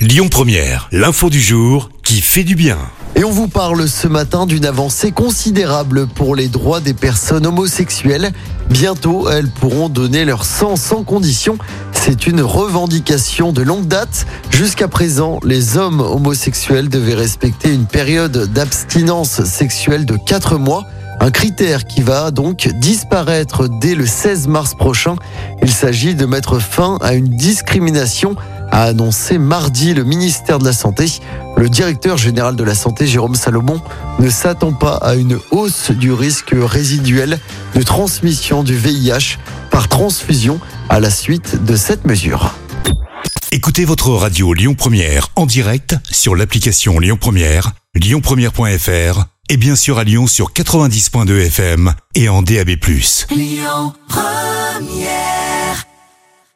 Lyon Première, l'info du jour qui fait du bien. Et on vous parle ce matin d'une avancée considérable pour les droits des personnes homosexuelles. Bientôt, elles pourront donner leur sang sans condition. C'est une revendication de longue date. Jusqu'à présent, les hommes homosexuels devaient respecter une période d'abstinence sexuelle de 4 mois. Un critère qui va donc disparaître dès le 16 mars prochain. Il s'agit de mettre fin à une discrimination a annoncé mardi le ministère de la Santé. Le directeur général de la Santé, Jérôme Salomon, ne s'attend pas à une hausse du risque résiduel de transmission du VIH par transfusion à la suite de cette mesure. Écoutez votre radio Lyon Première en direct sur l'application Lyon Première, lyonpremière.fr et bien sûr à Lyon sur 90.2 FM et en DAB+. Lyon Première